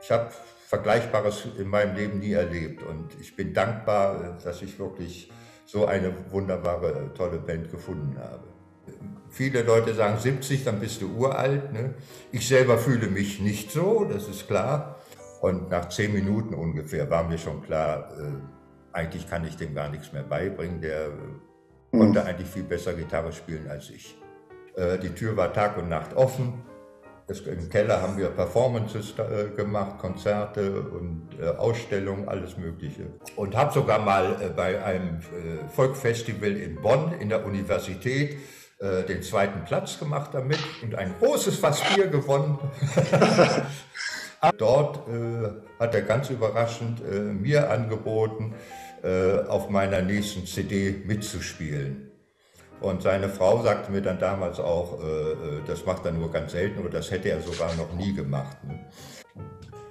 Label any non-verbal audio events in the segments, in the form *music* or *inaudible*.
ich habe Vergleichbares in meinem Leben nie erlebt und ich bin dankbar, dass ich wirklich so eine wunderbare, tolle Band gefunden habe. Viele Leute sagen 70, dann bist du uralt. Ne? Ich selber fühle mich nicht so, das ist klar. Und nach zehn Minuten ungefähr war mir schon klar, äh, eigentlich kann ich dem gar nichts mehr beibringen. Der mhm. konnte eigentlich viel besser Gitarre spielen als ich. Äh, die Tür war Tag und Nacht offen. Das, Im Keller haben wir Performances äh, gemacht, Konzerte und äh, Ausstellungen, alles Mögliche. Und habe sogar mal äh, bei einem äh, Folkfestival in Bonn in der Universität äh, den zweiten Platz gemacht damit und ein großes Fass Bier gewonnen. *laughs* Dort äh, hat er ganz überraschend mir angeboten, auf meiner nächsten CD mitzuspielen. Und seine Frau sagte mir dann damals auch, äh, äh, das macht er nur ganz selten oder das hätte er sogar noch nie gemacht. Ne?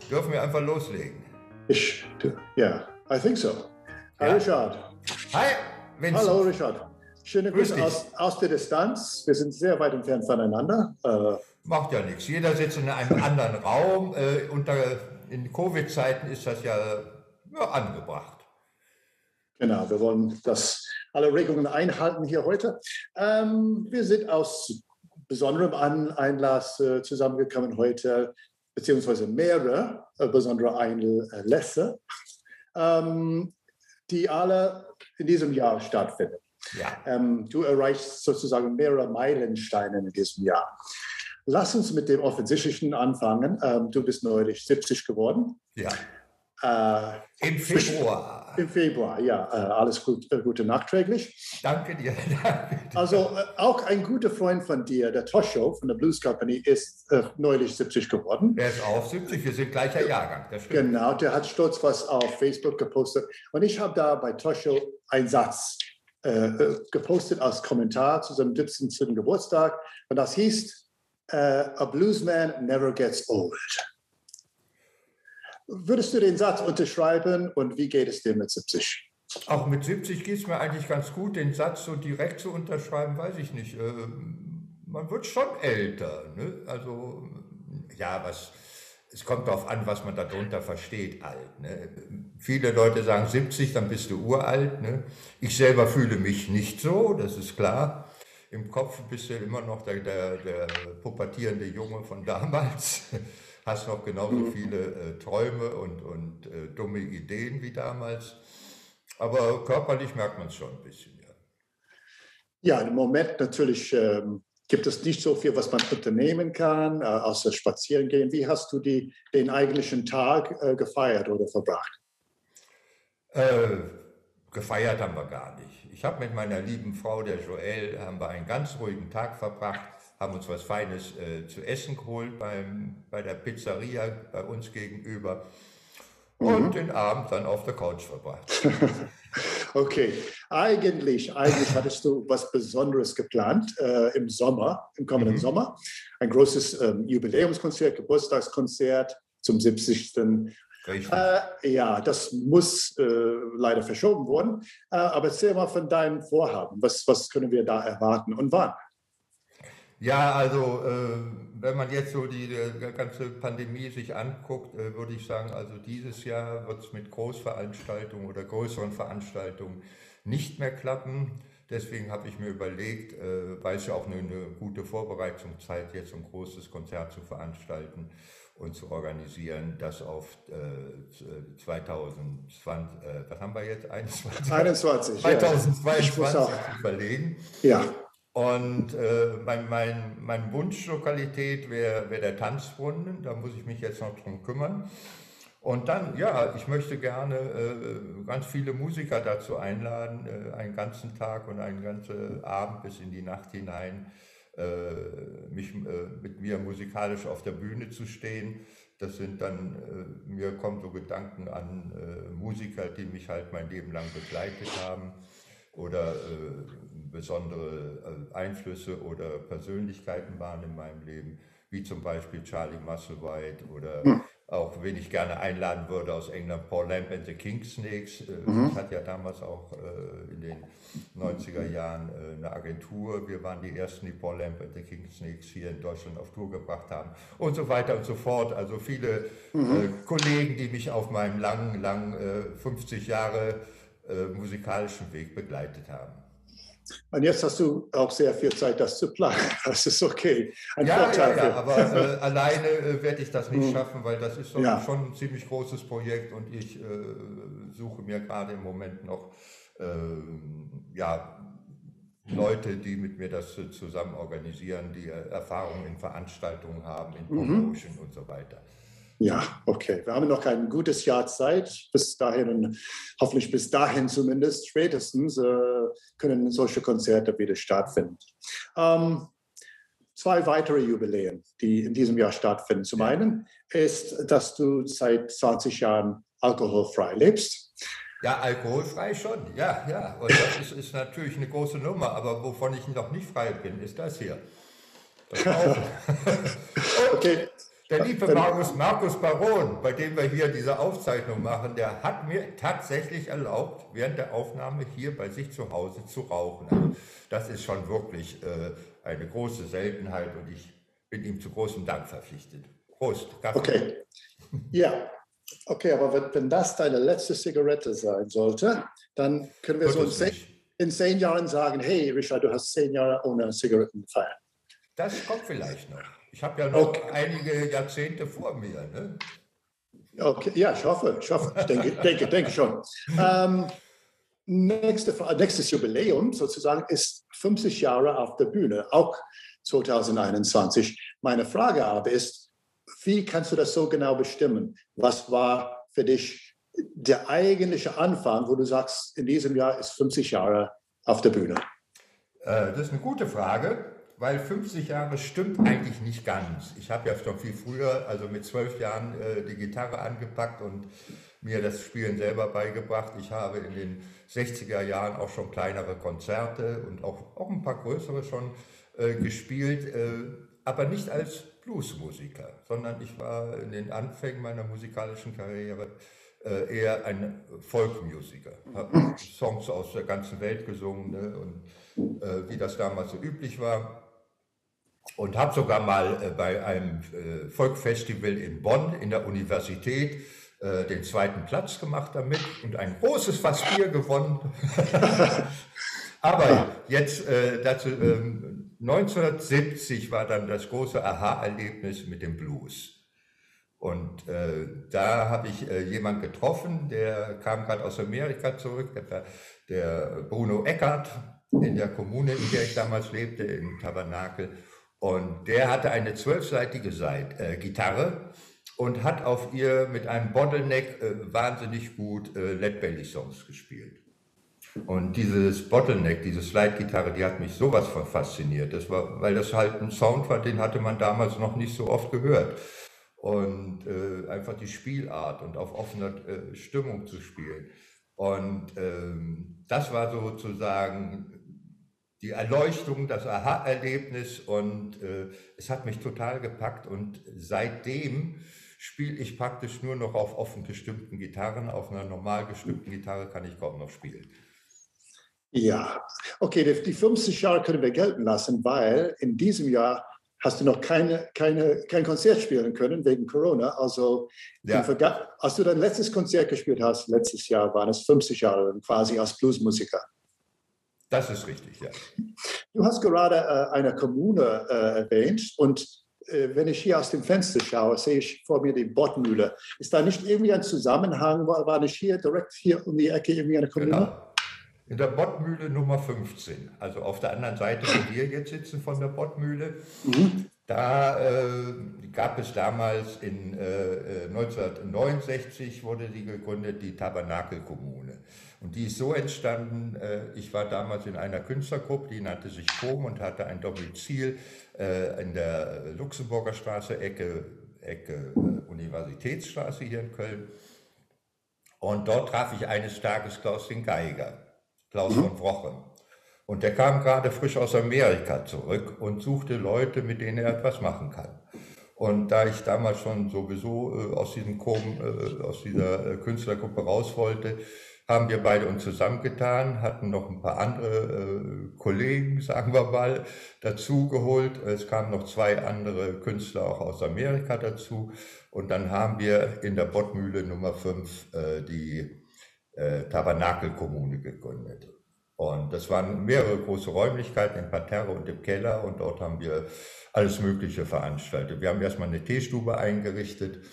Dürfen wir einfach loslegen? Ich, ja, I think so. Hi, ja. Richard. Hi, Vincent. Hallo, Richard. Schöne Grüße aus, aus, der Distanz. Wir sind sehr weit entfernt voneinander. Äh, Macht ja nichts. Jeder sitzt in einem anderen Raum. Äh, unter, in Covid-Zeiten ist das ja, ja angebracht. Genau, wir wollen das alle Regungen einhalten hier heute. Ähm, wir sind aus besonderem Einlass äh, zusammengekommen heute, beziehungsweise mehrere äh, besondere Einlässe, ähm, die alle in diesem Jahr stattfinden. Ja. Ähm, du erreichst sozusagen mehrere Meilensteine in diesem Jahr. Lass uns mit dem Offensichtlichen anfangen. Ähm, du bist neulich 70 geworden. Ja. Äh, Im Februar. Im Februar, ja. Äh, alles gut, äh, Gute nachträglich. *laughs* Danke dir. Also äh, auch ein guter Freund von dir, der Tosho von der Blues Company, ist äh, neulich 70 geworden. Er ist auch 70, wir sind gleicher Jahrgang. Genau, der hat stolz was auf Facebook gepostet. Und ich habe da bei Tosho einen Satz äh, gepostet als Kommentar zu seinem 17. Geburtstag. Und das hieß, A bluesman never gets old. Würdest du den Satz unterschreiben und wie geht es dir mit 70? Auch mit 70 geht es mir eigentlich ganz gut. Den Satz so direkt zu unterschreiben, weiß ich nicht. Ähm, man wird schon älter. Ne? Also, ja, was, es kommt darauf an, was man darunter versteht, alt. Ne? Viele Leute sagen 70, dann bist du uralt. Ne? Ich selber fühle mich nicht so, das ist klar. Im Kopf bist du immer noch der, der, der pubertierende Junge von damals hast noch genauso mhm. viele äh, Träume und, und äh, dumme Ideen wie damals. Aber körperlich merkt man es schon ein bisschen, ja. Ja, im Moment natürlich ähm, gibt es nicht so viel, was man unternehmen kann, äh, außer spazieren gehen. Wie hast du die, den eigentlichen Tag äh, gefeiert oder verbracht? Äh, gefeiert haben wir gar nicht. Ich habe mit meiner lieben Frau, der Joelle, haben wir einen ganz ruhigen Tag verbracht haben uns was Feines äh, zu essen geholt beim, bei der Pizzeria bei uns gegenüber und mhm. den Abend dann auf der Couch verbracht. *laughs* okay, eigentlich, eigentlich hattest du was Besonderes geplant äh, im Sommer, im kommenden mhm. Sommer. Ein großes ähm, Jubiläumskonzert, Geburtstagskonzert zum 70. Äh, ja, das muss äh, leider verschoben worden. Äh, aber erzähl mal von deinem Vorhaben. Was, was können wir da erwarten und wann? Ja, also äh, wenn man jetzt so die, die ganze Pandemie sich anguckt, äh, würde ich sagen, also dieses Jahr wird es mit Großveranstaltungen oder größeren Veranstaltungen nicht mehr klappen. Deswegen habe ich mir überlegt, äh, weil es ja auch eine, eine, gute Vorbereitungszeit jetzt ein großes Konzert zu veranstalten und zu organisieren, das auf äh, 2020, äh, was haben wir jetzt? 21? 21 2022 ja. zu verlegen. Ja. Und äh, mein, mein, mein Wunschlokalität wäre wär der Tanzbrunnen, da muss ich mich jetzt noch drum kümmern. Und dann, ja, ich möchte gerne äh, ganz viele Musiker dazu einladen, äh, einen ganzen Tag und einen ganzen Abend bis in die Nacht hinein äh, mich äh, mit mir musikalisch auf der Bühne zu stehen. Das sind dann, äh, mir kommen so Gedanken an Musiker, die mich halt mein Leben lang begleitet haben oder besondere äh, Einflüsse oder Persönlichkeiten waren in meinem Leben, wie zum Beispiel Charlie Musselwhite oder hm. auch wen ich gerne einladen würde aus England, Paul Lamb and the King Snakes. Äh, mhm. Ich hatte ja damals auch äh, in den 90er Jahren eine Agentur. Wir waren die ersten, die Paul Lamb and the King Snakes hier in Deutschland auf Tour gebracht haben und so weiter und so fort. Also viele mhm. Kollegen, die mich auf meinem langen, langen 50 äh, Jahre musikalischen Weg begleitet haben. Und jetzt hast du auch sehr viel Zeit, das zu planen. *laughs* Das ist okay. Ein ja, Vorteil ja, ja, aber äh, *laughs* alleine äh, werde ich das nicht mhm. schaffen, weil das ist ja. schon ein ziemlich großes Projekt und ich äh, suche mir gerade im Moment noch äh, ja, Leute, die mit mir das zusammen organisieren, die äh, Erfahrung in Veranstaltungen haben, in mhm. Promotion mhm. und so weiter. Ja, okay. Wir haben noch ein gutes Jahr Zeit. Bis dahin und hoffentlich bis dahin zumindest, spätestens, äh, können solche Konzerte wieder stattfinden. Ähm, zwei weitere Jubiläen, die in diesem Jahr stattfinden. Zum einen ist, dass du seit 20 Jahren alkoholfrei lebst. Ja, alkoholfrei schon, ja, ja. Und das ist, ist natürlich eine große Nummer, aber wovon ich noch nicht frei bin, ist das hier. Das *laughs* okay. Der liebe Markus, Markus Baron, bei dem wir hier diese Aufzeichnung machen, der hat mir tatsächlich erlaubt, während der Aufnahme hier bei sich zu Hause zu rauchen. Also das ist schon wirklich äh, eine große Seltenheit und ich bin ihm zu großem Dank verpflichtet. Prost. Kaffee. Okay. Ja, okay, aber wenn, wenn, das deine letzte Zigarette sein sollte, dann können wir Wird so in zehn, in zehn Jahren sagen, hey Richard, du hast zehn Jahre ohne Zigaretten gefeiert. Das kommt vielleicht noch. Ich habe ja noch okay. einige Jahrzehnte vor mir. Ne? Okay, ja, ich hoffe, ich hoffe, ich denke, *laughs* denke, denke schon. Ähm, nächste, nächstes Jubiläum sozusagen ist 50 Jahre auf der Bühne, auch 2021. Meine Frage aber ist, wie kannst du das so genau bestimmen? Was war für dich der eigentliche Anfang, wo du sagst, in diesem Jahr ist 50 Jahre auf der Bühne? Äh, das ist eine gute Frage weil 50 Jahre stimmt eigentlich nicht ganz. Ich habe ja schon viel früher, also mit zwölf Jahren, äh, die Gitarre angepackt und mir das Spielen selber beigebracht. Ich habe in den 60er Jahren auch schon kleinere Konzerte und auch, auch ein paar größere schon äh, gespielt, äh, aber nicht als Bluesmusiker, sondern ich war in den Anfängen meiner musikalischen Karriere äh, eher ein Folkmusiker. Habe Songs aus der ganzen Welt gesungen ne, und äh, wie das damals so üblich war und habe sogar mal äh, bei einem äh, Folkfestival in Bonn in der Universität äh, den zweiten Platz gemacht damit und ein großes Fass Bier gewonnen. *laughs* Aber jetzt dazu, ähm, 1970 war dann das große Aha-Erlebnis mit dem Blues. Und äh, da habe ich äh, jemanden getroffen, der kam gerade aus Amerika zurück, der, der Bruno Eckert in der Kommune, in der ich damals lebte, in Tabernakel. Und der hatte eine zwölfseitige Seite, äh, Gitarre und hat auf ihr mit einem Bottleneck äh, wahnsinnig gut äh, Led Belly Songs gespielt. Und dieses Bottleneck, diese Slide-Gitarre, die hat mich sowas von fasziniert. Das war, weil das halt ein Sound war, den hatte man damals noch nicht so oft gehört. Und äh, einfach die Spielart und auf offener äh, Stimmung zu spielen. Und ähm, das war sozusagen die Erleuchtung, das Aha-Erlebnis und äh, es hat mich total gepackt und seitdem spiele ich praktisch nur noch auf offen gestimmten Gitarren. Auf einer normal gestimmten Gitarre kann ich kaum noch spielen. Ja, okay, die 50 Jahre können wir gelten lassen, weil in diesem Jahr hast du noch keine, keine, kein Konzert spielen können wegen Corona. Also, ja. als du dein letztes Konzert gespielt hast, letztes Jahr, waren es 50 Jahre quasi als Bluesmusiker. Das ist richtig, ja. Du hast gerade äh, eine Kommune äh, erwähnt und äh, wenn ich hier aus dem Fenster schaue, sehe ich vor mir die Bottmühle. Ist da nicht irgendwie ein Zusammenhang? War, war nicht hier direkt hier um die Ecke irgendwie eine Kommune? Genau. In der Bottmühle Nummer 15, also auf der anderen Seite, wo wir jetzt sitzen von der Bottmühle, mhm. da äh, gab es damals in äh, 1969 äh, wurde die gegründet, die Tabernakelkommune. Und die ist so entstanden, äh, ich war damals in einer Künstlergruppe, die nannte sich COM und hatte ein Domizil äh, in der Luxemburger Straße, Ecke, Ecke äh, Universitätsstraße hier in Köln. Und dort traf ich eines Tages Klaus den Geiger, Klaus mhm. von Wroche. Und der kam gerade frisch aus Amerika zurück und suchte Leute, mit denen er etwas machen kann. Und da ich damals schon sowieso äh, aus, diesem Kom, äh, aus dieser äh, Künstlergruppe raus wollte, haben wir beide uns zusammengetan, hatten noch ein paar andere äh, Kollegen, *laughs* sagen wir mal, dazugeholt. Es kamen noch zwei andere Künstler auch aus Amerika dazu. Und dann haben wir in der Bottmühle Nummer 5 äh, die äh, Tabernakelkommune gegründet. Und das waren mehrere große Räumlichkeiten im Parterre und im Keller und dort haben wir alles Mögliche veranstaltet. Wir haben erstmal eine Teestube eingerichtet.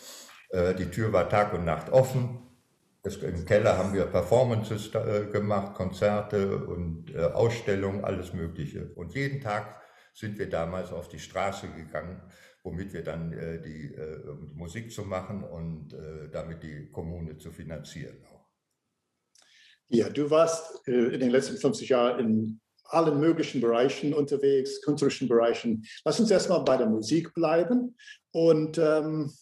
Äh, die Tür war Tag und Nacht offen. Im Keller haben wir Performances äh, gemacht, Konzerte und äh, Ausstellungen, alles Mögliche. Und jeden Tag sind wir damals auf die Straße gegangen, womit wir dann die Musik zu machen und damit die Kommune zu finanzieren. Ja, du warst in den letzten 50 Jahren in allen möglichen Bereichen unterwegs, künstlerischen Bereichen. Lass uns erstmal bei der Musik bleiben und ähm,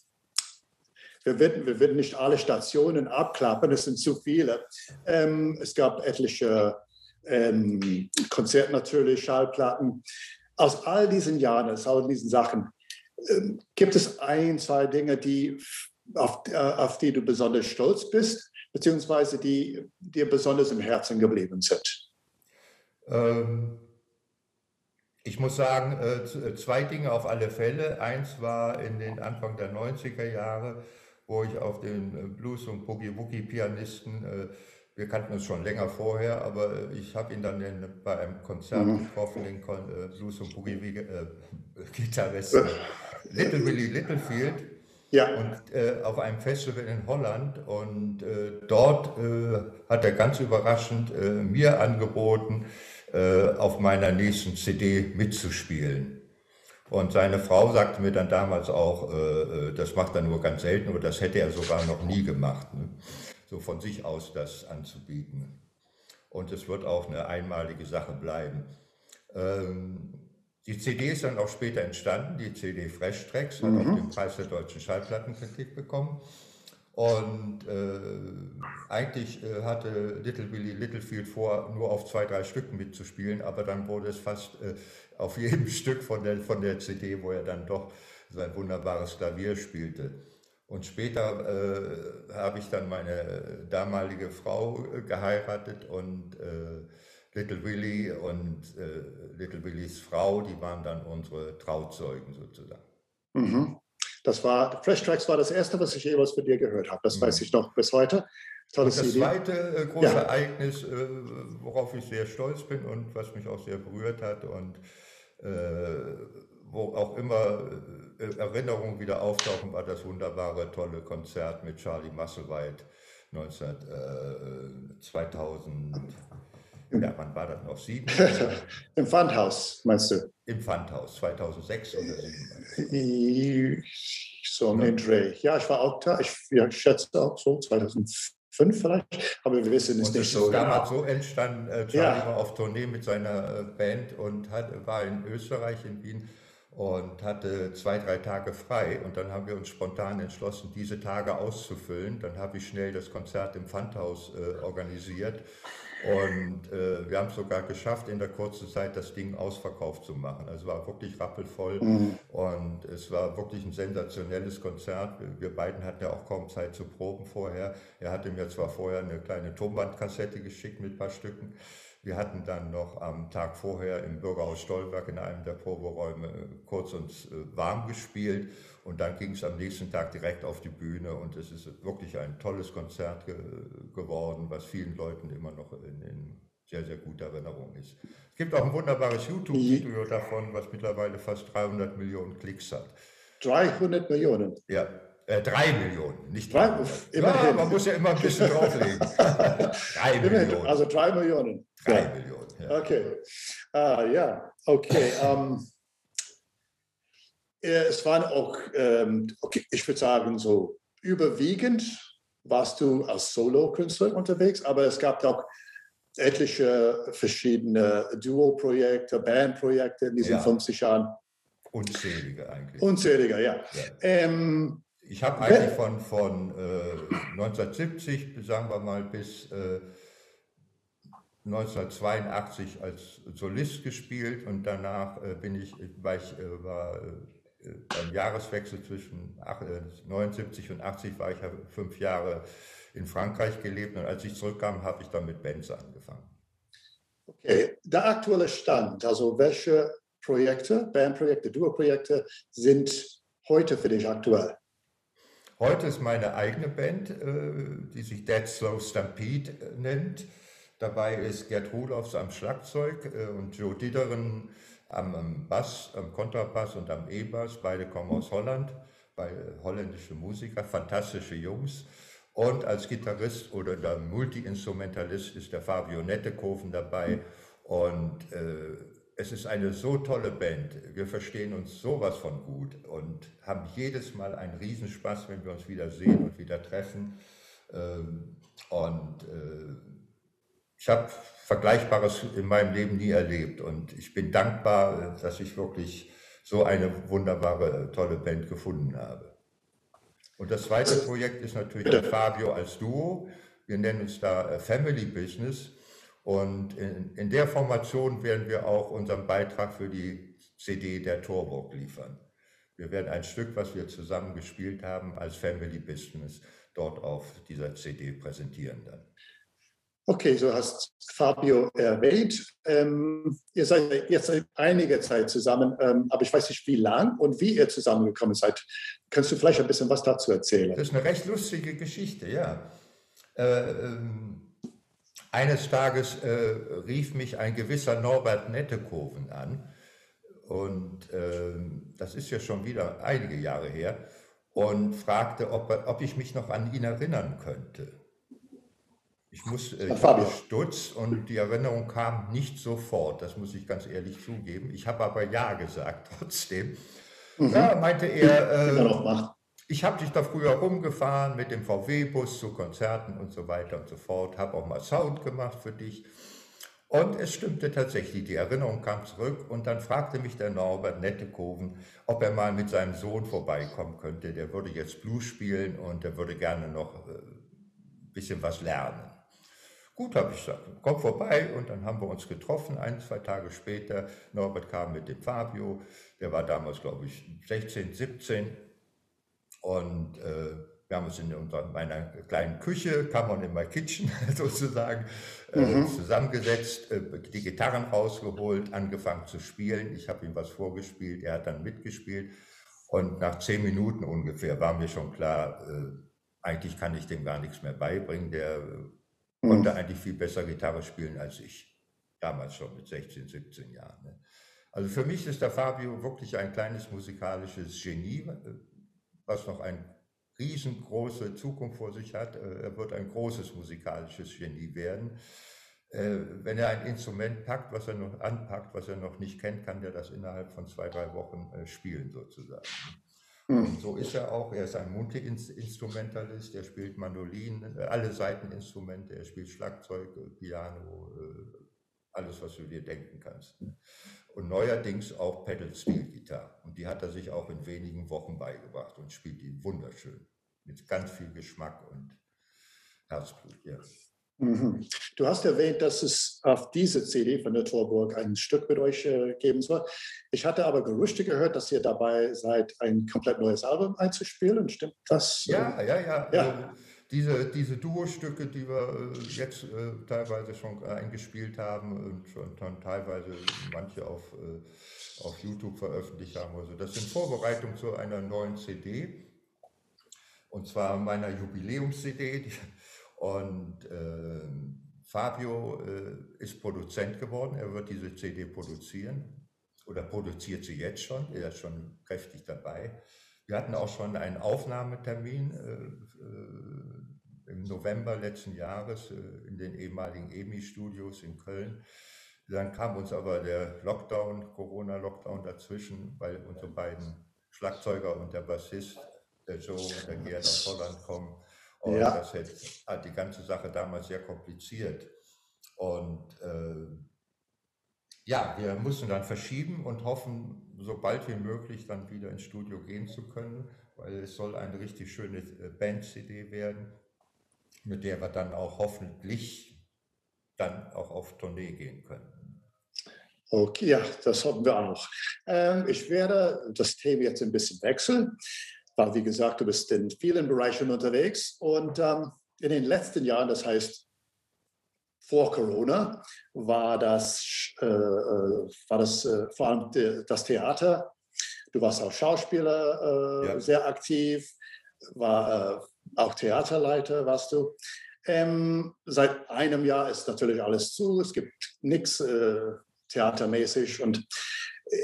wir, werden, wir nicht alle Stationen abklappen, es sind zu viele. Ähm, es gab etliche ähm, Konzerte natürlich, Schallplatten. Aus all diesen Jahren, aus all diesen Sachen, ähm, gibt es ein, zwei Dinge, die, auf, äh, auf die du besonders stolz bist, beziehungsweise die dir besonders im Herzen geblieben sind? Ähm, ich muss sagen, äh, äh, zwei Dinge auf alle Fälle. Eins war in den Anfang der 90er Jahre, wo ich auf den äh, Blues- und Boogie-Woogie-Pianisten, wir kannten uns schon länger vorher, aber ich habe ihn dann in, bei einem Konzert mhm. getroffen, den Blues- und Boogie-Gitarristen *laughs* Little Willie Littlefield. Ja. Und äh, auf einem Festival in Holland und äh, dort äh, hat er ganz überraschend mir angeboten, äh, auf meiner nächsten CD mitzuspielen. Und seine Frau sagte mir dann damals auch, äh, äh, das macht er nur ganz selten oder das hätte er sogar noch nie gemacht, ne? so von sich aus das anzubieten. Und es wird auch eine einmalige Sache bleiben. Ähm, die CD ist dann auch später entstanden, die CD Fresh Tracks, hat mhm. auch den Preis der deutschen Schallplattenkritik bekommen. Und äh, eigentlich äh, hatte Little Billy Littlefield vor, nur auf zwei, drei Stücken mitzuspielen, aber dann wurde es fast äh, auf *laughs* jedem Stück von der, von der CD, wo er dann doch sein wunderbares Klavier spielte. Und später äh, habe ich dann meine damalige Frau äh, geheiratet und äh, Little Willy und Little Willys Frau, die waren dann unsere Trauzeugen sozusagen. Mhm. Das war, Fresh Tracks war das erste, was ich jemals von dir gehört habe. Das mhm. weiß ich noch bis heute. Tolles das CD. zweite äh, große ja. Ereignis, äh, worauf ich sehr stolz bin und was mich auch sehr berührt hat und äh, wo auch immer äh, Erinnerungen wieder auftauchen, war das wunderbare, tolle Konzert mit Charlie Musselwhite 19, 2000. Ja, wann war das noch? Sieben? *laughs* Im Pfandhaus, meinst du? Im Pfandhaus, 2006 oder 2007. So um den Dreh. Ja, ich war auch da. Ich, ja, ich schätze auch so 2005 vielleicht, aber wir wissen es nicht so. Damals so entstanden, äh, Charlie ja. war auf Tournee mit seiner äh, Band und hat, war in Österreich, in Wien und hatte zwei, drei Tage frei. Und dann haben wir uns spontan entschlossen, diese Tage auszufüllen. Dann habe ich schnell das Konzert im Pfandhaus äh, organisiert und äh, wir haben es sogar geschafft, in der kurzen Zeit das Ding ausverkauft zu machen. Also es war wirklich rappelvoll mhm. und es war wirklich ein sensationelles Konzert. Wir beiden hatten ja auch kaum Zeit zu proben vorher. Er hatte mir zwar vorher eine kleine Tonbandkassette geschickt mit ein paar Stücken. Wir hatten dann noch am Tag vorher im Bürgerhaus Stolberg in einem der Proberäume kurz uns äh, warm gespielt und dann ging es am nächsten Tag direkt auf die Bühne und es ist wirklich ein tolles Konzert ge geworden, was vielen Leuten immer noch in, in sehr, sehr guter Erinnerung ist. Es gibt auch ein wunderbares YouTube-Video davon, was mittlerweile fast 300 Millionen Klicks hat. 300 Millionen? Ja, äh, drei Millionen, nicht drei. Ja, man muss ja immer ein bisschen drauflegen. *laughs* drei Millionen. Also drei Millionen. Drei ja. Millionen. Ja. Okay. Ah, ja, okay. Um, *laughs* ähm, äh, es waren auch, ähm, okay, ich würde sagen, so überwiegend warst du als Solo-Künstler unterwegs, aber es gab auch etliche verschiedene Duo-Projekte, Band-Projekte in diesen ja. 50 Jahren. Unzählige eigentlich. Unzählige, ja. ja. Ähm, ich habe eigentlich von, von äh, 1970, sagen wir mal, bis äh, 1982 als Solist gespielt und danach äh, bin ich, war ich äh, war, beim Jahreswechsel zwischen 79 und 80 war ich ja fünf Jahre in Frankreich gelebt und als ich zurückkam, habe ich dann mit Bands angefangen. Okay, der aktuelle Stand, also welche Projekte, Bandprojekte, Duo-Projekte sind heute für dich aktuell? Heute ist meine eigene Band, äh, die sich Dead Slow Stampede äh, nennt. Dabei ist Gerd Rudolfs am Schlagzeug äh, und Joe Diederen am Bass, am Kontrabass und am E-Bass. Beide kommen aus Holland, beide holländische Musiker, fantastische Jungs. Und als Gitarrist oder der Multi-Instrumentalist ist der Fabio Nettekoven dabei. Und äh, es ist eine so tolle Band. Wir verstehen uns sowas von gut und haben jedes Mal einen Riesenspaß, wenn wir uns wieder sehen und wieder treffen. Ähm, und äh, ich habe Vergleichbares in meinem Leben nie erlebt. Und ich bin dankbar, dass ich wirklich so eine wunderbare, tolle Band gefunden habe. Und das zweite Projekt ist natürlich der Fabio als Duo. Wir nennen uns da äh, Family Business. Und in, in der Formation werden wir auch unseren Beitrag für die CD der Torburg liefern. Wir werden ein Stück, was wir zusammen gespielt haben, als Family Business dort auf dieser CD präsentieren dann. Okay, so hast Fabio erwähnt. Ähm, ihr seid jetzt seit einiger Zeit zusammen, ähm, aber ich weiß nicht, wie lang und wie ihr zusammengekommen seid. Kannst du vielleicht ein bisschen was dazu erzählen? Das ist eine recht lustige Geschichte, ja. Äh, ähm, eines Tages äh, rief mich ein gewisser Norbert Nettekoven an. Und äh, das ist ja schon wieder einige Jahre her. Und fragte, ob, ob ich mich noch an ihn erinnern könnte. Ich muss, äh, ich habe Stutz und die Erinnerung kam nicht sofort, das muss ich ganz ehrlich zugeben. Ich habe aber Ja gesagt *laughs* trotzdem. Mhm. Ja, meinte er, äh, ich habe dich da früher rumgefahren mit dem VW-Bus zu Konzerten und so weiter und so fort, habe auch mal Sound gemacht für dich. Und es stimmte tatsächlich, die Erinnerung kam zurück und dann fragte mich der Norbert Nettekoven, ob er mal mit seinem Sohn vorbeikommen könnte. Der würde jetzt Blues spielen und er würde gerne noch ein äh, bisschen was lernen. Gut, habe ich gesagt, komm vorbei und dann haben wir uns getroffen, ein, zwei Tage später. Norbert kam mit dem Fabio, der war damals, glaube ich, 16, 17 und äh, wir haben uns in unserer, meiner kleinen Küche, kam man in my kitchen *laughs* sozusagen, äh, mhm. zusammengesetzt, äh, die Gitarren rausgeholt, angefangen zu spielen. Ich habe ihm was vorgespielt, er hat dann mitgespielt und nach zehn Minuten ungefähr war mir schon klar, äh, eigentlich kann ich dem gar nichts mehr beibringen. Der konnte mhm. eigentlich viel besser Gitarre spielen als ich. Damals schon mit 16, 17 Jahren. Ne? Also für mich ist der Fabio wirklich ein kleines musikalisches Genie, was noch eine riesengroße Zukunft vor sich hat. Äh, er wird ein großes musikalisches Genie werden. Äh, wenn er ein Instrument packt, was er noch anpackt, was er noch nicht kennt, kann er das innerhalb von zwei, drei Wochen äh, spielen sozusagen. Hm. so ist er auch. Er ist ein Multi-Instrumentalist. Er spielt Mandolin, äh, alle Seiteninstrumente. Er spielt Schlagzeug, äh, Piano, äh, alles, was du dir denken kannst. Und neuerdings auch Pedal Steel Gitarre. Und die hat er sich auch in wenigen Wochen beigebracht und spielt die wunderschön. Mit ganz viel Geschmack und Herzblut. Ja. Mhm. Du hast erwähnt, dass es auf diese CD von der Torburg ein Stück mit euch äh, geben soll. Ich hatte aber Gerüchte gehört, dass ihr dabei seid, ein komplett neues Album einzuspielen. Stimmt das? Ja, ja, ja. ja. Also diese, diese Duo-Stücke, die wir äh, jetzt äh, teilweise schon eingespielt haben und schon, schon teilweise manche auf, äh, auf YouTube veröffentlicht haben. Also das sind Vorbereitungen zu einer neuen CD. Und zwar meiner Jubiläums-CD, und äh, Fabio äh, ist Produzent geworden, er wird diese CD produzieren oder produziert sie jetzt schon, er ist schon kräftig dabei. Wir hatten auch schon einen Aufnahmetermin äh, äh im November letzten Jahres äh, in den ehemaligen EMI-Studios in Köln. Dann kam uns aber der Lockdown, Corona-Lockdown dazwischen, weil unsere beiden Schlagzeuger und der Bassist, der Joe und der Gerd aus Holland kommen und ja. das hat die ganze Sache damals sehr kompliziert. Und äh, ja, wir mussten dann verschieben und hoffen, so bald wie möglich dann wieder ins Studio gehen zu können, weil es soll eine richtig schöne äh, Band-CD werden, mit der wir dann auch hoffentlich dann auch auf Tournee gehen können. Okay, ja, das hoffen wir auch. Ähm, ich werde das Thema jetzt ein bisschen wechseln, weil, wie gesagt, du bist in vielen Bereichen unterwegs und ähm, in den letzten Jahren, das heißt vor Corona, war das, äh, äh war das äh, vor allem das Theater. Du warst auch Schauspieler äh, ja. sehr aktiv, war äh, auch Theaterleiter, warst du. Ähm, seit einem Jahr ist natürlich alles zu, es gibt nichts äh, theatermäßig. Und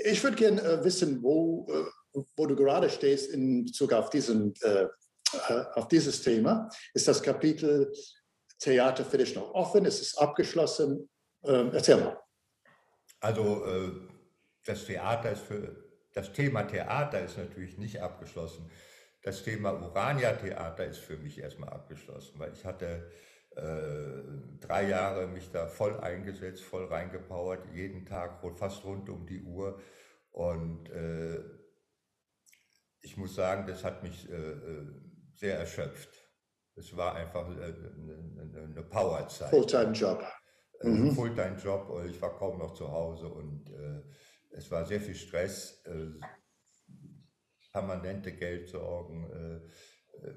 ich würde gerne wissen, wo, wo du gerade stehst in Bezug auf, diesen, äh, äh, auf dieses Thema. Ist das Kapitel Theater für dich noch offen? Ist es abgeschlossen? Ähm, erzähl mal. Also äh, das Theater ist für das Thema Theater ist natürlich nicht abgeschlossen. Das Thema Urania-Theater ist für mich erstmal abgeschlossen, weil ich hatte äh, drei Jahre mich da voll eingesetzt, voll reingepowert, jeden Tag fast rund um die Uhr. Und äh, ich muss sagen, das hat mich äh, äh sehr erschöpft. Es war einfach eine, eine, eine Powerzeit. Fulltime-Job. Äh, mhm. Fulltime-Job. Ich war kaum noch zu Hause und äh, es war sehr viel Stress, permanente Geldsorgen,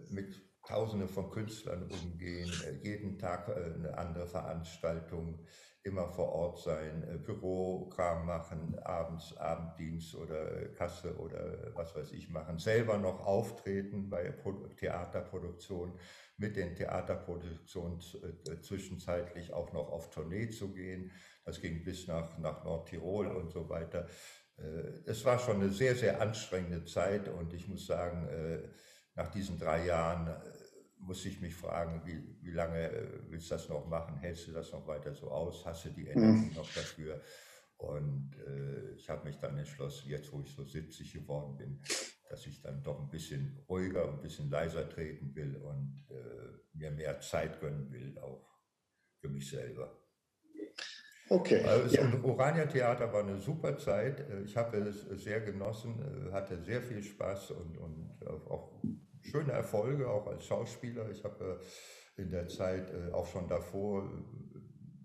mit Tausende von Künstlern umgehen, äh, jeden Tag äh, eine andere Veranstaltung, immer vor Ort sein, äh, Bürokram machen, abends Abenddienst oder Kasse oder was weiß ich machen, selber noch auftreten bei Theaterproduktionen, mit den Theaterproduktionen zwischenzeitlich auch noch auf Tournee zu gehen. Das ging bis nach, nach Nordtirol und so weiter. Es war schon eine sehr, sehr anstrengende Zeit und ich muss sagen, nach diesen drei Jahren muss ich mich fragen, wie, wie lange äh, willst du das noch machen? Hältst du das noch weiter so aus? Hast du die Energie mhm. noch dafür? Und äh, ich habe mich dann entschlossen, jetzt wo ich so 70 geworden bin, dass ich dann doch ein bisschen ruhiger ein bisschen leiser treten will und äh, mir mehr Zeit gönnen will, auch für mich selber. Okay. Also ja. Das Orania Theater war eine super Zeit. Äh, ich habe es sehr genossen, äh, hatte sehr viel Spaß und, und auch schöne Erfolge, auch als Schauspieler. Ich habe äh, in der Zeit äh, auch schon davor äh,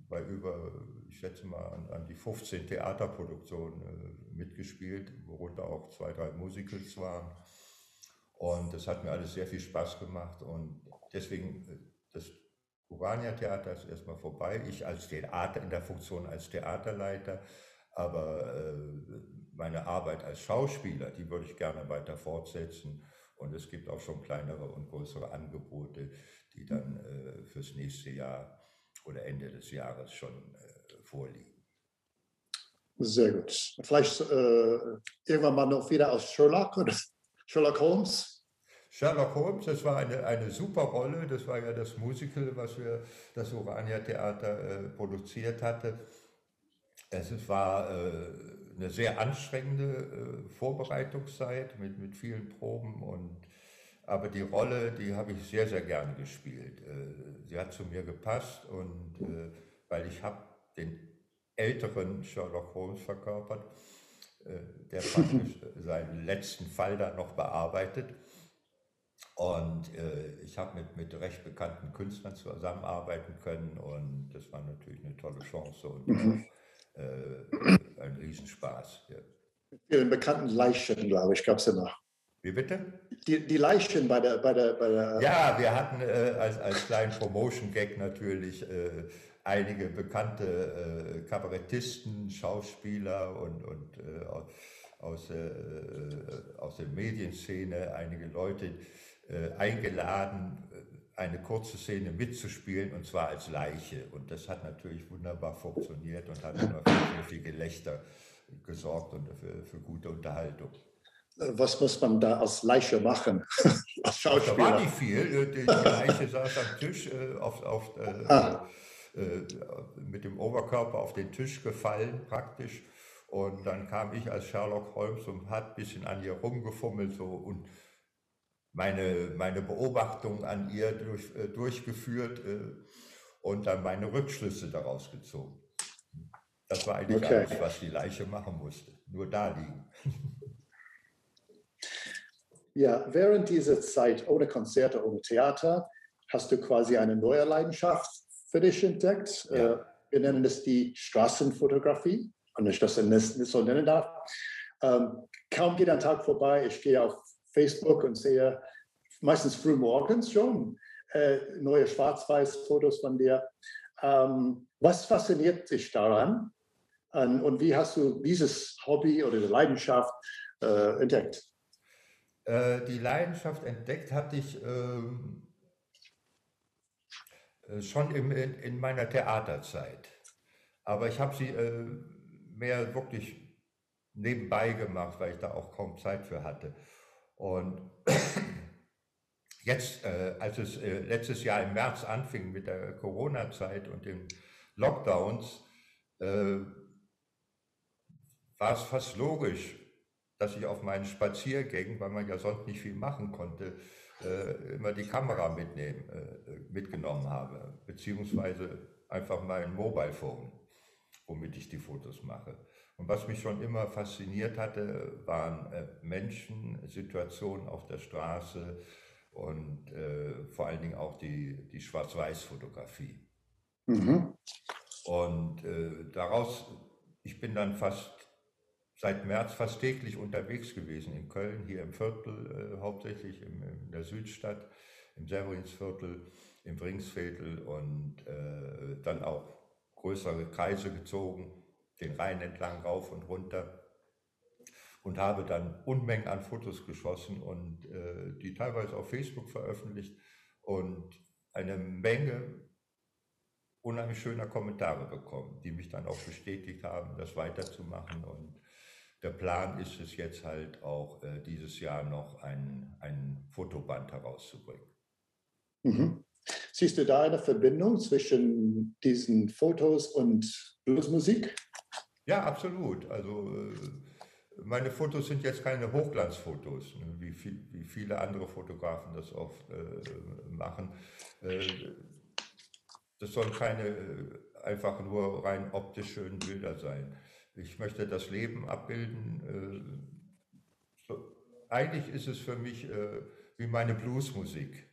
bei über, ich schätze mal, an, an die 15 Theaterproduktionen mitgespielt, worunter auch zwei, drei Musicals waren. Und das hat mir alles sehr viel Spaß gemacht und deswegen das Urania Theater ist erstmal vorbei. Ich als Theater, in der Funktion als Theaterleiter, aber meine Arbeit als Schauspieler, die würde ich gerne weiter fortsetzen. Und es gibt auch schon kleinere und größere Angebote, die dann äh, fürs nächste Jahr oder Ende des Jahres schon äh, vorliegen. Sehr gut. Vielleicht äh, irgendwann mal noch wieder aus Sherlock oder *laughs* Sherlock Holmes. Sherlock Holmes, das war eine, eine super Rolle. Das war ja das Musical, was wir das Urania Theater äh, produziert hatte. Es war äh, eine sehr anstrengende äh, Vorbereitungszeit mit, mit vielen Proben und aber die Rolle, die habe ich sehr, sehr gerne gespielt. Äh, sie hat zu mir gepasst und äh, weil ich habe den älteren Sherlock Holmes verkörpert, äh, der *laughs* praktisch seinen letzten Fall dann noch bearbeitet. Und äh, ich habe mit, mit recht bekannten Künstlern zusammenarbeiten können und das war natürlich eine tolle Chance und mhm. Äh, ein Riesenspaß. Ja. Vielen bekannten Leichen, glaube ich, gab es ja noch. Wie bitte? Die, die Leichen bei der, bei der, bei der. Ja, wir hatten äh, als, als kleinen Promotion-Gag natürlich äh, einige bekannte äh, Kabarettisten, Schauspieler und, und äh, aus, äh, aus der Medienszene, einige Leute äh, eingeladen, eine kurze Szene mitzuspielen und zwar als Leiche. Und das hat natürlich wunderbar funktioniert und hat immer für viel Gelächter gesorgt und für, für gute Unterhaltung. Was muss man da als Leiche machen? *laughs* als Schauspieler? Da war nicht viel. Die, die Leiche saß am Tisch äh, auf, auf, äh, ah. äh, mit dem Oberkörper auf den Tisch gefallen praktisch. Und dann kam ich als Sherlock Holmes und hat ein bisschen an ihr rumgefummelt so und meine, meine Beobachtung an ihr durch, äh, durchgeführt äh, und dann meine Rückschlüsse daraus gezogen. Das war eigentlich okay. alles, was die Leiche machen musste. Nur da liegen. *laughs* Ja, während dieser Zeit ohne Konzerte, ohne Theater, hast du quasi eine neue Leidenschaft für dich entdeckt. Ja. Äh, wir nennen es die Straßenfotografie. wenn ich das so nennen darf. Ähm, kaum geht ein Tag vorbei, ich gehe auf Facebook und sehe meistens früh morgens schon äh, neue Schwarz-Weiß-Fotos von dir. Ähm, was fasziniert dich daran? Und, und, wie hast du dieses Hobby oder die Leidenschaft äh, entdeckt? Äh, die Leidenschaft entdeckt hatte ich ähm, äh, schon im, in, in, meiner Theaterzeit. Aber ich habe sie äh, mehr wirklich nebenbei gemacht, weil ich da auch kaum Zeit für hatte. Und jetzt, äh, als es äh, letztes Jahr im März anfing mit der Corona-Zeit und den Lockdowns, äh, war es fast logisch, dass ich auf meinen Spaziergängen, weil man ja sonst nicht viel machen konnte, äh, immer die Kamera mitnehmen, äh, mitgenommen habe, beziehungsweise einfach mein Mobile Phone, womit ich die Fotos mache. Und was mich schon immer fasziniert hatte, waren äh, Menschen, Situationen auf der Straße und äh, vor allen Dingen auch die, die Schwarz-Weiß-Fotografie. Mhm. Und äh, daraus, ich bin dann fast seit März fast täglich unterwegs gewesen in Köln, hier im Viertel, äh, hauptsächlich im, in der Südstadt, im Severinsviertel, im Bringsviertel und äh, dann auch größere Kreise gezogen den Rhein entlang rauf und runter und habe dann Unmengen an Fotos geschossen und äh, die teilweise auf Facebook veröffentlicht und eine Menge unheimlich schöner Kommentare bekommen, die mich dann auch bestätigt haben, das weiterzumachen. Und der Plan ist es jetzt halt auch äh, dieses Jahr noch ein, ein Fotoband herauszubringen. Mhm. Siehst du da eine Verbindung zwischen diesen Fotos und Bluesmusik? Ja, absolut. Also äh, meine Fotos sind jetzt keine Hochglanzfotos, ne, wie, viel, wie, viele andere Fotografen das oft äh, machen. Äh, das sollen keine äh, einfach nur rein optisch schönen Bilder sein. Ich möchte das Leben abbilden. So, eigentlich ist es für mich wie meine Bluesmusik.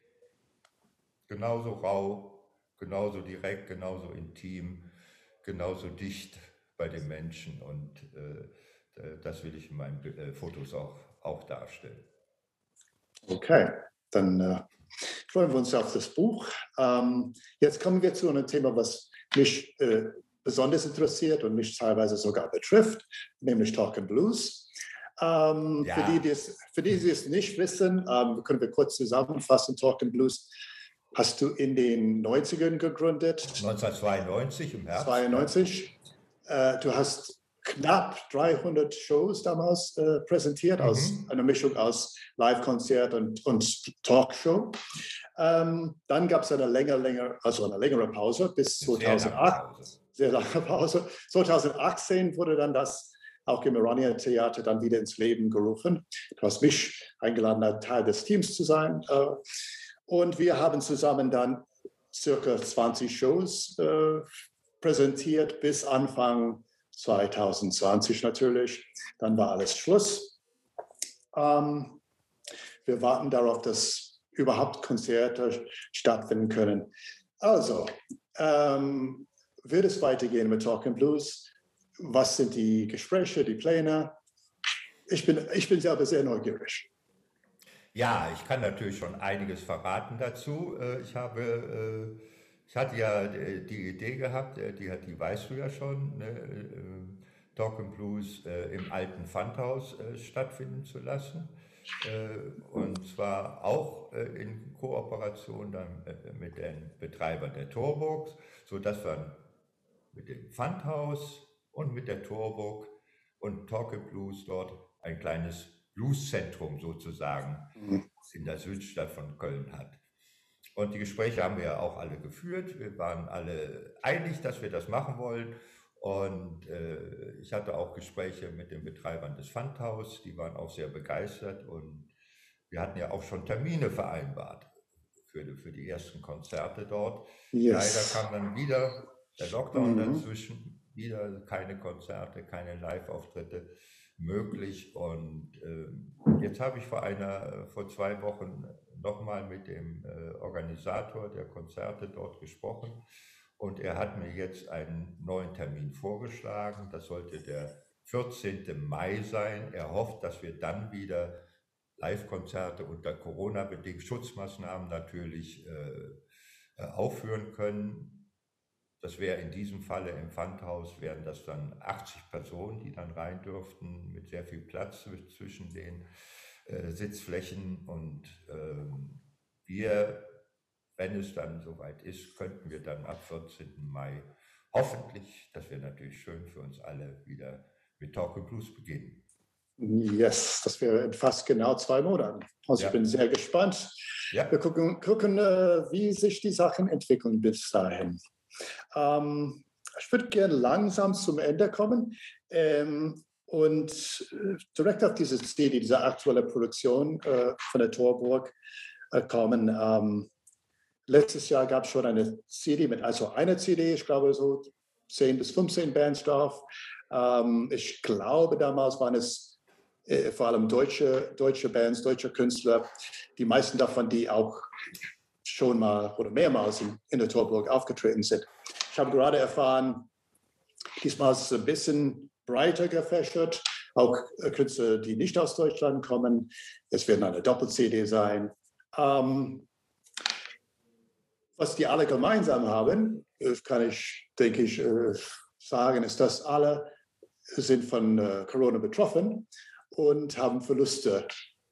Genauso rau, genauso direkt, genauso intim, genauso dicht bei den Menschen und äh, das will ich in meinen äh, Fotos auch, auch darstellen. Okay, dann äh, freuen wir uns auf das Buch. Ähm, jetzt kommen wir zu einem Thema, was mich äh, besonders interessiert und mich teilweise sogar betrifft, nämlich Talk and Blues. Ähm, ja. für, die, die es, für die, die es nicht wissen, ähm, können wir kurz zusammenfassen. Talk and Blues hast du in den 90ern gegründet. 1992 im Herbst. 92. Äh, du hast knapp 300 Shows damals äh, präsentiert, mhm. aus einer Mischung aus Live-Konzert und, und Talkshow. Ähm, dann gab es eine längere, längere, also eine längere Pause bis 2008. Sehr lange Pause. 2018 wurde dann das auch im Iranian Theater dann wieder ins Leben gerufen. Du hast mich eingeladen, Teil des Teams zu sein. Äh, und wir haben zusammen dann circa 20 Shows äh, präsentiert bis Anfang 2020 natürlich. Dann war alles Schluss. Ähm, wir warten darauf, dass überhaupt Konzerte stattfinden können. Also, ähm, wird es weitergehen mit Talking Blues? Was sind die Gespräche, die Pläne? Ich bin, ich bin selber sehr neugierig. Ja, ich kann natürlich schon einiges verraten dazu. Äh, ich habe äh, ich hatte ja äh, die Idee gehabt, äh, die, die weißt du ja schon, ne, äh, Talk and Blues im alten Pfandhaus stattfinden zu lassen. Und zwar auch in Kooperation dann mit den Betreibern der Torburg, sodass wir mit dem Pfandhaus und mit der Torburg und Talk and Blues dort ein kleines Blueszentrum sozusagen mhm. in der Südstadt von Köln hat. Und die Gespräche haben wir ja auch alle geführt. Wir waren alle einig, dass wir das machen wollen. Und äh, ich hatte auch Gespräche mit den Betreibern des Pfandhaus, die waren auch sehr begeistert. Und wir hatten ja auch schon Termine vereinbart für die, für die ersten Konzerte dort. Yes. Leider kam dann wieder der Lockdown mhm. dazwischen, wieder keine Konzerte, keine Live-Auftritte möglich. Und äh, jetzt habe ich vor einer, vor zwei Wochen nochmal mit dem äh, Organisator der Konzerte dort gesprochen. und er hat mir jetzt einen neuen Termin vorgeschlagen. Das sollte der 14. Mai sein. Er hofft, dass wir dann wieder Live-Konzerte unter Corona-bedingt Schutzmaßnahmen natürlich äh, äh, aufführen können. Das wäre in diesem Falle im Pfandhaus, wären das dann 80 Personen, die dann rein dürften, mit sehr viel Platz zwischen den äh, Sitzflächen. Und ähm, wir, wenn es dann soweit ist, könnten wir dann ab 14. Mai hoffentlich, das wäre natürlich schön für uns alle, wieder mit Talk and Blues beginnen. Yes, das wäre in fast genau zwei Monaten. Also ja. ich bin sehr gespannt. Ja. Wir gucken, gucken äh, wie sich die Sachen entwickeln bis dahin. Ähm, ich würde gerne langsam zum Ende kommen ähm, und äh, direkt auf diese CD, diese aktuelle Produktion äh, von der Torburg äh, kommen. Ähm, letztes Jahr gab es schon eine CD mit, also eine CD, ich glaube so 10 bis 15 Bands drauf. Ähm, ich glaube, damals waren es äh, vor allem deutsche, deutsche Bands, deutsche Künstler, die meisten davon, die auch schon mal oder mehrmals in, in der Torburg aufgetreten sind. Ich habe gerade erfahren, diesmal ist es ein bisschen breiter gefächert, auch Künstler, die nicht aus Deutschland kommen. Es werden eine Doppel-CD sein. Ähm, was die alle gemeinsam haben, äh, kann ich, denke ich, äh, sagen, ist, dass alle sind von äh, Corona betroffen und haben Verluste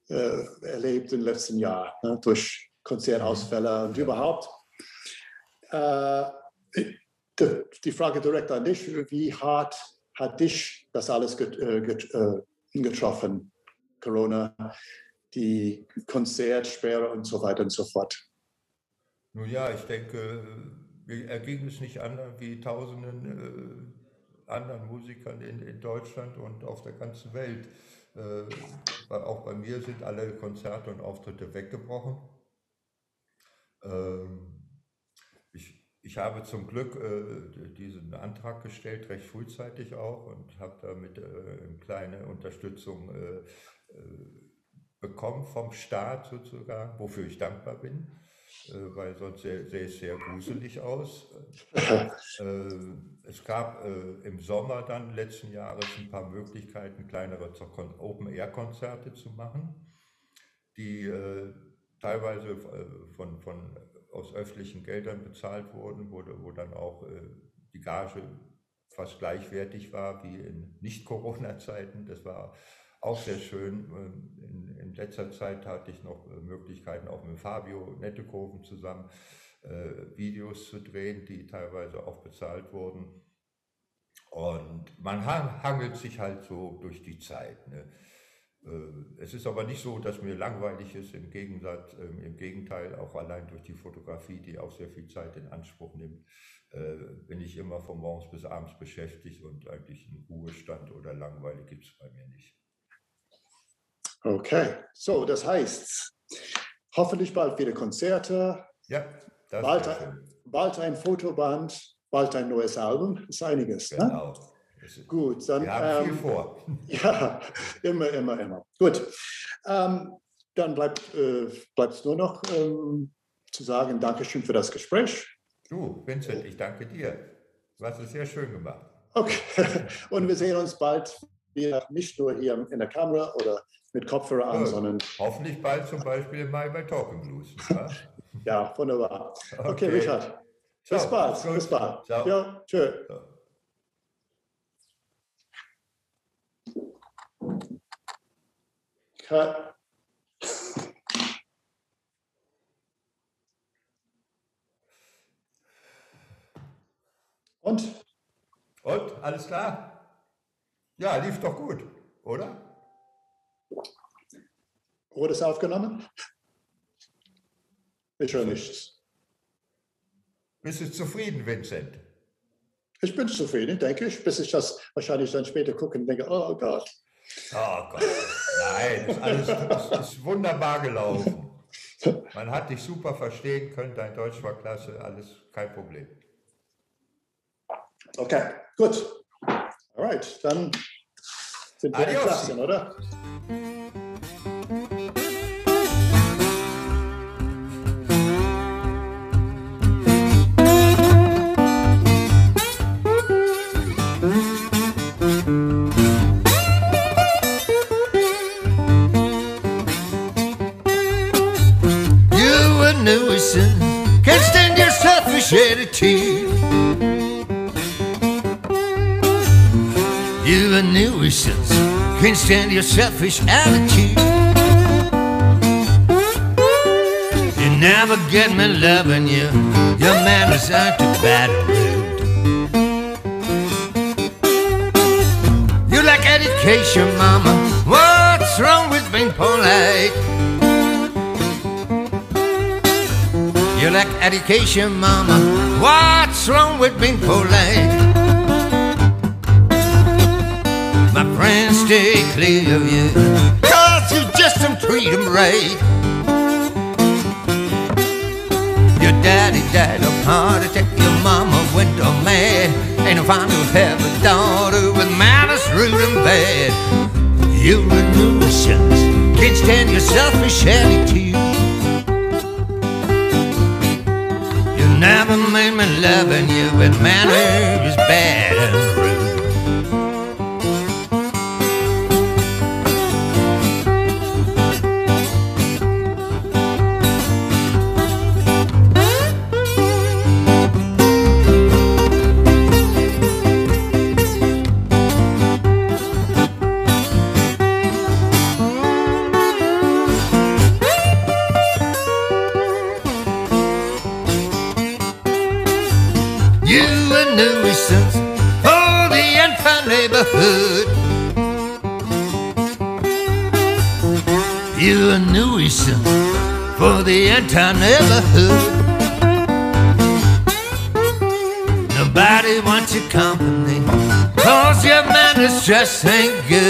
äh, erlebt im letzten Jahr ne, durch Konzertausfälle und überhaupt. Äh, die, Frage direkt an dich, wie hart hat dich das alles get, äh, get, äh, getroffen, Corona, die Konzertsperre und so weiter und so fort? Nun ja, ich denke, er ging es nicht anders wie tausenden äh, anderen Musikern in, in Deutschland und auf der ganzen Welt. Äh, auch bei mir sind alle Konzerte und Auftritte weggebrochen. Ähm, ich, habe zum Glück äh, diesen Antrag gestellt, recht frühzeitig auch, und habe damit äh, eine kleine Unterstützung äh, äh, bekommen vom Staat sozusagen, wofür ich dankbar bin. Äh, weil sonst sähe es sehr gruselig aus. Äh, es gab im Sommer dann letzten Jahres ein paar Möglichkeiten, kleinere Open-Air-Konzerte zu machen, die teilweise von, von, aus öffentlichen Geldern bezahlt wurden, wo, wo dann auch die Gage fast gleichwertig war wie in Nicht-Corona-Zeiten. Das war auch sehr schön. Ähm, in, in, letzter Zeit hatte ich noch äh, Möglichkeiten, auch mit Fabio Nettekoven zusammen äh, Videos zu drehen, die teilweise auch bezahlt wurden. Und man hangelt sich halt so durch die Zeit. Ne? Äh, es ist aber nicht so, dass mir langweilig ist, im Gegensatz, äh, im Gegenteil, auch allein durch die Fotografie, die auch sehr viel Zeit in Anspruch nimmt, äh, bin ich immer von morgens bis abends beschäftigt und eigentlich einen Ruhestand oder Langweile gibt es bei mir nicht. Okay, so das heißt, hoffentlich bald wieder Konzerte. Ja, das bald, ein, bald ein Fotoband, bald ein neues Album, ist einiges. Ne? Genau. Ne? Gut, dann. Wir haben ähm, viel vor. *laughs* Ja, immer, immer, immer. Gut. Ähm, dann bleibt äh, es nur noch ähm, zu sagen, Dankeschön für das Gespräch. Du, Vincent, ich danke dir. Du hast es sehr schön gemacht. Okay. *laughs* Und wir sehen uns bald wieder, nicht nur hier in der Kamera oder mit Kopfhörer an, ja, sondern. Hoffentlich bald zum Beispiel Mai bei Talking Blues. Ja, *laughs* ja wunderbar. Okay, okay Richard. Ciao. Bis bald. Bis bald. Ciao. Ja, tschö. Ciao. Cut. Und? Und? Alles klar? Ja, lief doch gut, oder? Wurde es aufgenommen? Ich höre nichts. Bist du zufrieden, Vincent? Ich bin zufrieden, denke ich, bis ich das wahrscheinlich dann später gucke und denke, oh Gott. Oh Gott, nein, ist alles ist, ist wunderbar gelaufen. Man hat dich super verstehen können, dein Deutsch war klasse, alles kein Problem. Okay, gut. Alright, dann sind wir Adios. in oder? Nuisance. Can't stand your selfish attitude. You're a nuisance. Can't stand your selfish attitude. You never get me loving you. Your manners aren't too bad. You like education, mama. What's wrong with being polite? Education, mama. What's wrong with being polite? My friends stay clear of you, cause you just don't treat them right. Your daddy died of heart attack, your mama went all mad. Ain't no fun to have a daughter with manners rude and bad. You're a nuisance, can't stand your selfish attitude. Made me loving you with manners bad and rude. thank you.